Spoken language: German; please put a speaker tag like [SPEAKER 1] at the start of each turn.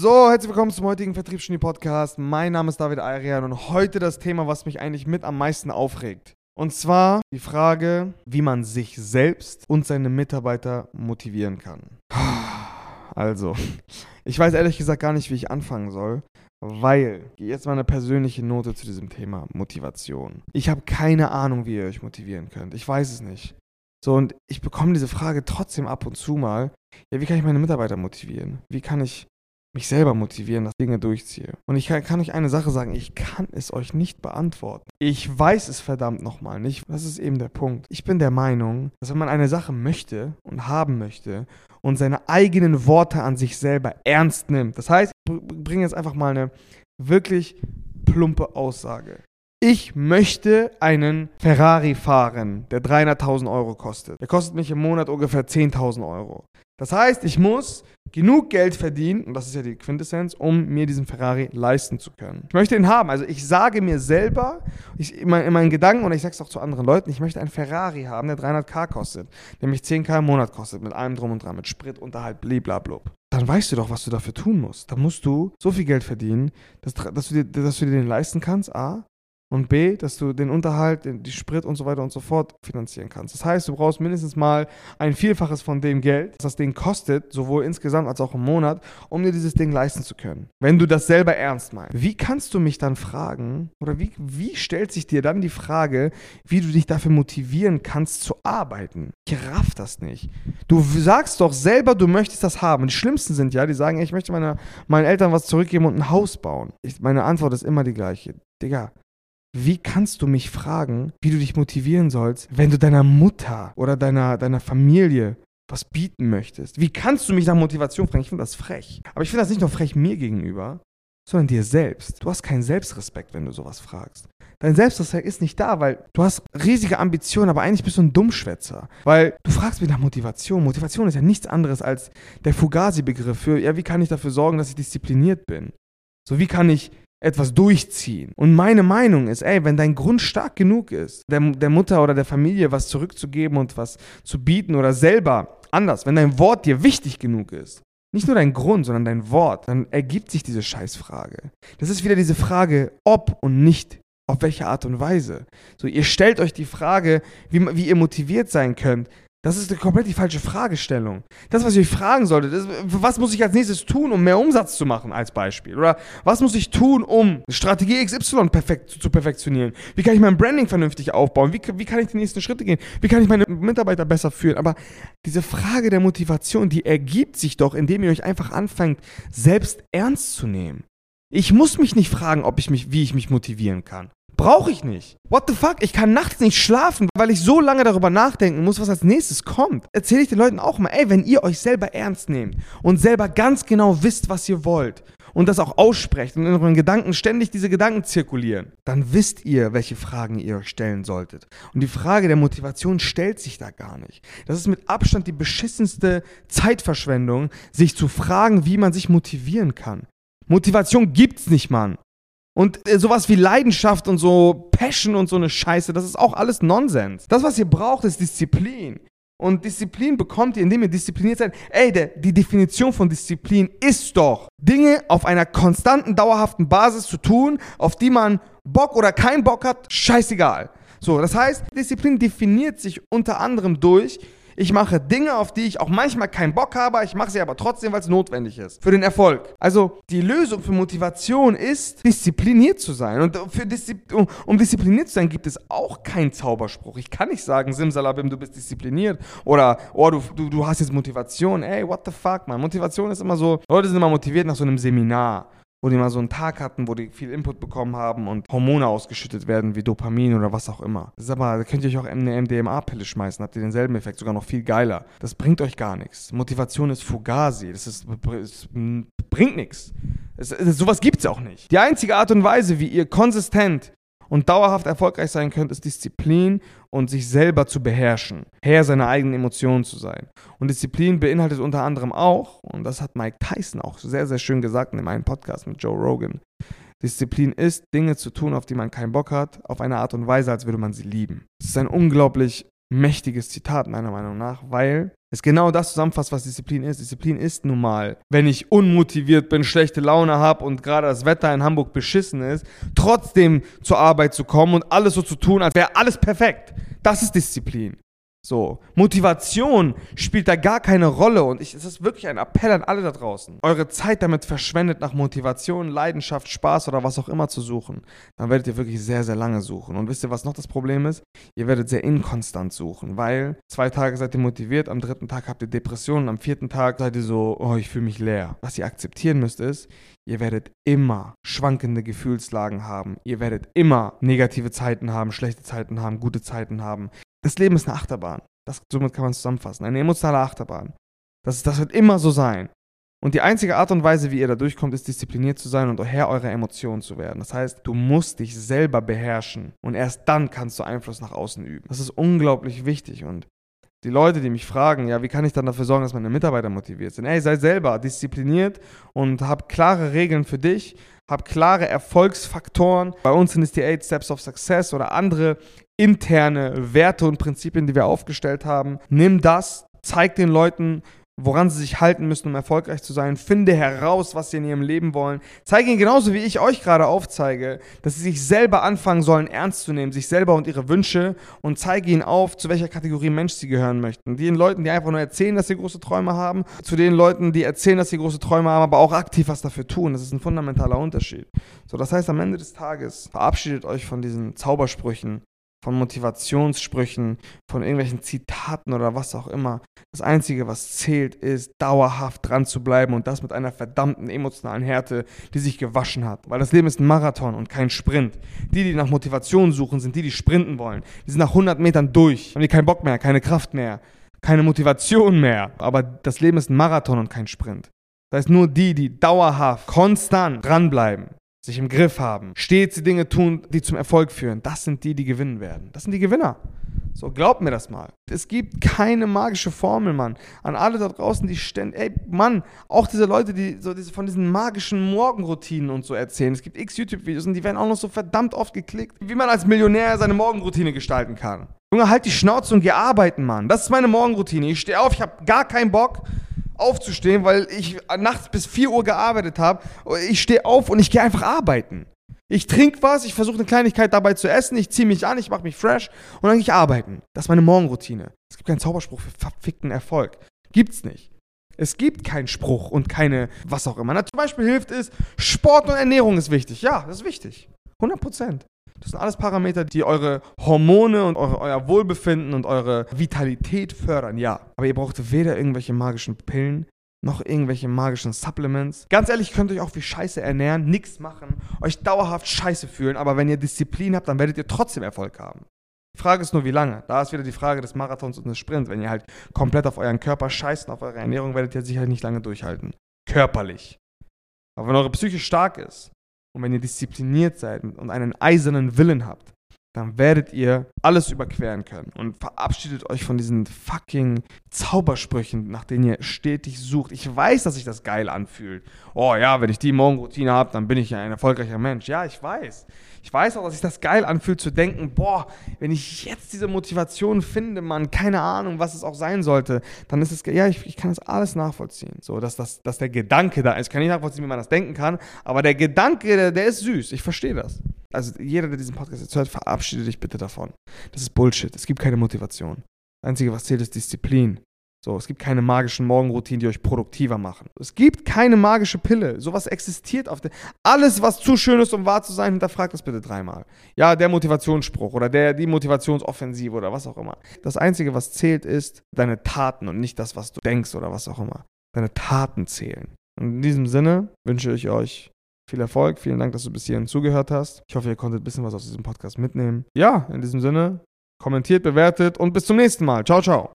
[SPEAKER 1] So, herzlich willkommen zum heutigen Vertriebsgenie Podcast. Mein Name ist David Ayrian und heute das Thema, was mich eigentlich mit am meisten aufregt. Und zwar die Frage, wie man sich selbst und seine Mitarbeiter motivieren kann. Also, ich weiß ehrlich gesagt gar nicht, wie ich anfangen soll, weil, jetzt mal eine persönliche Note zu diesem Thema Motivation. Ich habe keine Ahnung, wie ihr euch motivieren könnt. Ich weiß es nicht. So, und ich bekomme diese Frage trotzdem ab und zu mal. Ja, wie kann ich meine Mitarbeiter motivieren? Wie kann ich mich selber motivieren, dass ich Dinge durchziehe? Und ich kann, kann euch eine Sache sagen, ich kann es euch nicht beantworten. Ich weiß es verdammt nochmal nicht. Das ist eben der Punkt. Ich bin der Meinung, dass wenn man eine Sache möchte und haben möchte und seine eigenen Worte an sich selber ernst nimmt, das heißt, ich bringe jetzt einfach mal eine wirklich plumpe Aussage. Ich möchte einen Ferrari fahren, der 300.000 Euro kostet. Der kostet mich im Monat ungefähr 10.000 Euro. Das heißt, ich muss genug Geld verdienen, und das ist ja die Quintessenz, um mir diesen Ferrari leisten zu können. Ich möchte ihn haben. Also ich sage mir selber, ich, in, meinen Gedanken, und ich sage es auch zu anderen Leuten, ich möchte einen Ferrari haben, der 300k kostet, der mich 10k im Monat kostet, mit allem drum und dran, mit Sprit, Unterhalt, blablabla. Dann weißt du doch, was du dafür tun musst. Dann musst du so viel Geld verdienen, dass, dass, du, dir, dass du dir den leisten kannst, A, und B, dass du den Unterhalt, die Sprit und so weiter und so fort finanzieren kannst. Das heißt, du brauchst mindestens mal ein Vielfaches von dem Geld, das das Ding kostet, sowohl insgesamt als auch im Monat, um dir dieses Ding leisten zu können. Wenn du das selber ernst meinst. Wie kannst du mich dann fragen, oder wie, wie stellt sich dir dann die Frage, wie du dich dafür motivieren kannst zu arbeiten? Ich raff das nicht. Du sagst doch selber, du möchtest das haben. Die Schlimmsten sind ja, die sagen, ich möchte meine, meinen Eltern was zurückgeben und ein Haus bauen. Ich, meine Antwort ist immer die gleiche. Digga, wie kannst du mich fragen, wie du dich motivieren sollst, wenn du deiner Mutter oder deiner, deiner Familie was bieten möchtest? Wie kannst du mich nach Motivation fragen? Ich finde das frech. Aber ich finde das nicht nur frech mir gegenüber, sondern dir selbst. Du hast keinen Selbstrespekt, wenn du sowas fragst. Dein Selbstrespekt ist nicht da, weil du hast riesige Ambitionen, aber eigentlich bist du ein Dummschwätzer. Weil du fragst mich nach Motivation. Motivation ist ja nichts anderes als der Fugazi-Begriff für, ja, wie kann ich dafür sorgen, dass ich diszipliniert bin? So, wie kann ich etwas durchziehen. Und meine Meinung ist, ey, wenn dein Grund stark genug ist, der, der Mutter oder der Familie was zurückzugeben und was zu bieten oder selber anders, wenn dein Wort dir wichtig genug ist, nicht nur dein Grund, sondern dein Wort, dann ergibt sich diese Scheißfrage. Das ist wieder diese Frage, ob und nicht auf welche Art und Weise. So, ihr stellt euch die Frage, wie, wie ihr motiviert sein könnt, das ist eine komplett die falsche Fragestellung. Das, was ich euch fragen solltet, ist, was muss ich als nächstes tun, um mehr Umsatz zu machen, als Beispiel? Oder was muss ich tun, um Strategie XY perfekt zu, perfektionieren? Wie kann ich mein Branding vernünftig aufbauen? Wie, wie kann ich die nächsten Schritte gehen? Wie kann ich meine Mitarbeiter besser führen? Aber diese Frage der Motivation, die ergibt sich doch, indem ihr euch einfach anfangt, selbst ernst zu nehmen. Ich muss mich nicht fragen, ob ich mich, wie ich mich motivieren kann. Brauche ich nicht. What the fuck? Ich kann nachts nicht schlafen, weil ich so lange darüber nachdenken muss, was als nächstes kommt. Erzähle ich den Leuten auch mal, ey, wenn ihr euch selber ernst nehmt und selber ganz genau wisst, was ihr wollt und das auch aussprecht und in euren Gedanken ständig diese Gedanken zirkulieren, dann wisst ihr, welche Fragen ihr euch stellen solltet. Und die Frage der Motivation stellt sich da gar nicht. Das ist mit Abstand die beschissenste Zeitverschwendung, sich zu fragen, wie man sich motivieren kann. Motivation gibt's nicht, Mann. Und äh, sowas wie Leidenschaft und so Passion und so eine Scheiße, das ist auch alles Nonsens. Das, was ihr braucht, ist Disziplin. Und Disziplin bekommt ihr, indem ihr diszipliniert seid. Ey, der, die Definition von Disziplin ist doch, Dinge auf einer konstanten, dauerhaften Basis zu tun, auf die man Bock oder keinen Bock hat, scheißegal. So, das heißt, Disziplin definiert sich unter anderem durch, ich mache Dinge, auf die ich auch manchmal keinen Bock habe, ich mache sie aber trotzdem, weil es notwendig ist. Für den Erfolg. Also die Lösung für Motivation ist, diszipliniert zu sein. Und für Diszi um, um, diszipliniert zu sein, gibt es auch keinen Zauberspruch. Ich kann nicht sagen, Simsalabim, du bist diszipliniert. Oder, oh, du, du, du hast jetzt Motivation. Ey, what the fuck, man. Motivation ist immer so, Leute sind immer motiviert nach so einem Seminar wo die mal so einen Tag hatten, wo die viel Input bekommen haben und Hormone ausgeschüttet werden, wie Dopamin oder was auch immer. Das ist aber, da könnt ihr euch auch eine MDMA-Pille schmeißen, habt ihr denselben Effekt, sogar noch viel geiler. Das bringt euch gar nichts. Motivation ist Fugazi, das, ist, das bringt nichts. sowas gibt es auch nicht. Die einzige Art und Weise, wie ihr konsistent und dauerhaft erfolgreich sein könnt, ist Disziplin und sich selber zu beherrschen, Herr seiner eigenen Emotionen zu sein. Und Disziplin beinhaltet unter anderem auch, und das hat Mike Tyson auch sehr, sehr schön gesagt in einem Podcast mit Joe Rogan, Disziplin ist, Dinge zu tun, auf die man keinen Bock hat, auf eine Art und Weise, als würde man sie lieben. Das ist ein unglaublich mächtiges Zitat meiner Meinung nach, weil Es genau das zusammenfasst, was Disziplin ist. Disziplin ist nun mal, wenn ich unmotiviert bin, schlechte Laune habe und gerade das Wetter in Hamburg beschissen ist, trotzdem zur Arbeit zu kommen und alles so zu tun, als wäre alles perfekt. Das ist Disziplin. So, Motivation spielt da gar keine Rolle und es ist wirklich ein Appell an alle da draußen. Eure Zeit damit verschwendet, nach Motivation, Leidenschaft, Spaß oder was auch immer zu suchen, dann werdet ihr wirklich sehr, sehr lange suchen. Und wisst ihr, was noch das Problem ist? Ihr werdet sehr inkonstant suchen, weil zwei Tage seid ihr motiviert, am dritten Tag habt ihr Depressionen, am vierten Tag seid ihr so, oh, ich fühle mich leer. Was ihr akzeptieren müsst ist, ihr werdet immer schwankende Gefühlslagen haben. Ihr werdet immer negative Zeiten haben, schlechte Zeiten haben, gute Zeiten haben das Leben ist eine Achterbahn. Das, somit kann man es zusammenfassen. Eine emotionale Achterbahn. Das, das wird immer so sein. Und die einzige Art und Weise, wie ihr da durchkommt, ist diszipliniert zu sein und Herr eurer Emotionen zu werden. Das heißt, du musst dich selber beherrschen und erst dann kannst du Einfluss nach außen üben. Das ist unglaublich wichtig und die Leute, die mich fragen, ja, wie kann ich dann dafür sorgen, dass meine Mitarbeiter motiviert sind? Ey, sei selber diszipliniert und hab klare Regeln für dich, hab klare Erfolgsfaktoren. Bei uns sind es die 8 Steps of Success oder andere interne Werte und Prinzipien, die wir aufgestellt haben. Nimm das, zeig den Leuten, woran sie sich halten müssen, um erfolgreich zu sein. Finde heraus, was sie in ihrem Leben wollen. Zeige ihnen genauso, wie ich euch gerade aufzeige, dass sie sich selber anfangen sollen, ernst zu nehmen, sich selber und ihre Wünsche und zeige ihnen auf, zu welcher Kategorie Mensch sie gehören möchten. Den Leuten, die einfach nur erzählen, dass sie große Träume haben, zu den Leuten, die erzählen, dass sie große Träume haben, aber auch aktiv was dafür tun. Das ist ein fundamentaler Unterschied. So, das heißt, am Ende des Tages verabschiedet euch von diesen Zaubersprüchen, von Motivationssprüchen, von irgendwelchen Zitaten oder was auch immer. Das Einzige, was zählt, ist dauerhaft dran zu bleiben und das mit einer verdammten emotionalen Härte, die sich gewaschen hat. Weil das Leben ist ein Marathon und kein Sprint. Die, die nach Motivation suchen, sind die, die sprinten wollen. Die sind nach 100 Metern durch, haben die keinen Bock mehr, keine Kraft mehr, keine Motivation mehr. Aber das Leben ist ein Marathon und kein Sprint. Das heißt, nur die, die dauerhaft, konstant dranbleiben, sich im Griff haben, stets die Dinge tun, die zum Erfolg führen, das sind die, die gewinnen werden. Das sind die Gewinner. So, glaubt mir das mal. Es gibt keine magische Formel, Mann. An alle da draußen, die ständig, ey, Mann, auch diese Leute, die so diese, von diesen magischen Morgenroutinen und so erzählen. Es gibt x YouTube-Videos und die werden auch noch so verdammt oft geklickt, wie man als Millionär seine Morgenroutine gestalten kann. Junge, halt die Schnauze und geh arbeiten, Mann. Das ist meine Morgenroutine. Ich stehe auf, ich habe gar keinen Bock aufzustehen, weil ich nachts bis 4 Uhr gearbeitet habe. Ich stehe auf und ich gehe einfach arbeiten. Ich trinke was, ich versuche eine Kleinigkeit dabei zu essen, ich ziehe mich an, ich mache mich fresh und dann gehe ich arbeiten. Das ist meine Morgenroutine. Es gibt keinen Zauberspruch für verfickten Erfolg. Gibt's nicht. Es gibt keinen Spruch und keine was auch immer. Na, zum Beispiel hilft es, Sport und Ernährung ist wichtig. Ja, das ist wichtig. 100 Prozent. Das sind alles Parameter, die eure Hormone und eure, euer Wohlbefinden und eure Vitalität fördern, ja. Aber ihr braucht weder irgendwelche magischen Pillen, noch irgendwelche magischen Supplements. Ganz ehrlich, könnt ihr euch auch wie Scheiße ernähren, nichts machen, euch dauerhaft Scheiße fühlen, aber wenn ihr Disziplin habt, dann werdet ihr trotzdem Erfolg haben. Die Frage ist nur, wie lange. Da ist wieder die Frage des Marathons und des Sprints. Wenn ihr halt komplett auf euren Körper scheißt und auf eure Ernährung, werdet ihr sicherlich nicht lange durchhalten. Körperlich. Aber wenn eure Psyche stark ist, und wenn ihr diszipliniert seid und einen eisernen Willen habt, dann werdet ihr alles überqueren können. Und verabschiedet euch von diesen fucking Zaubersprüchen, nach denen ihr stetig sucht. Ich weiß, dass sich das geil anfühlt. Oh ja, wenn ich die Morgenroutine habe, dann bin ich ein erfolgreicher Mensch. Ja, ich weiß. Ich weiß auch, dass sich das geil anfühlt zu denken, boah, wenn ich jetzt diese Motivation finde, man, keine Ahnung, was es auch sein sollte, dann ist es, ja, ich, ich kann das alles nachvollziehen. So, dass, dass, dass der Gedanke da ist. Ich kann nicht nachvollziehen, wie man das denken kann, aber der Gedanke, der, der ist süß. Ich verstehe das. Also jeder, der diesen Podcast jetzt hört, verabschiede dich bitte davon. Das ist Bullshit. Es gibt keine Motivation. Das Einzige, was zählt, ist Disziplin. So, es gibt keine magischen Morgenroutinen, die euch produktiver machen. Es gibt keine magische Pille. Sowas existiert auf der. Alles, was zu schön ist, um wahr zu sein, hinterfragt das bitte dreimal. Ja, der Motivationsspruch oder der, die Motivationsoffensive oder was auch immer. Das Einzige, was zählt, ist deine Taten und nicht das, was du denkst oder was auch immer. Deine Taten zählen. Und in diesem Sinne wünsche ich euch viel Erfolg. Vielen Dank, dass du bis hierhin zugehört hast. Ich hoffe, ihr konntet ein bisschen was aus diesem Podcast mitnehmen. Ja, in diesem Sinne, kommentiert, bewertet und bis zum nächsten Mal. Ciao, ciao.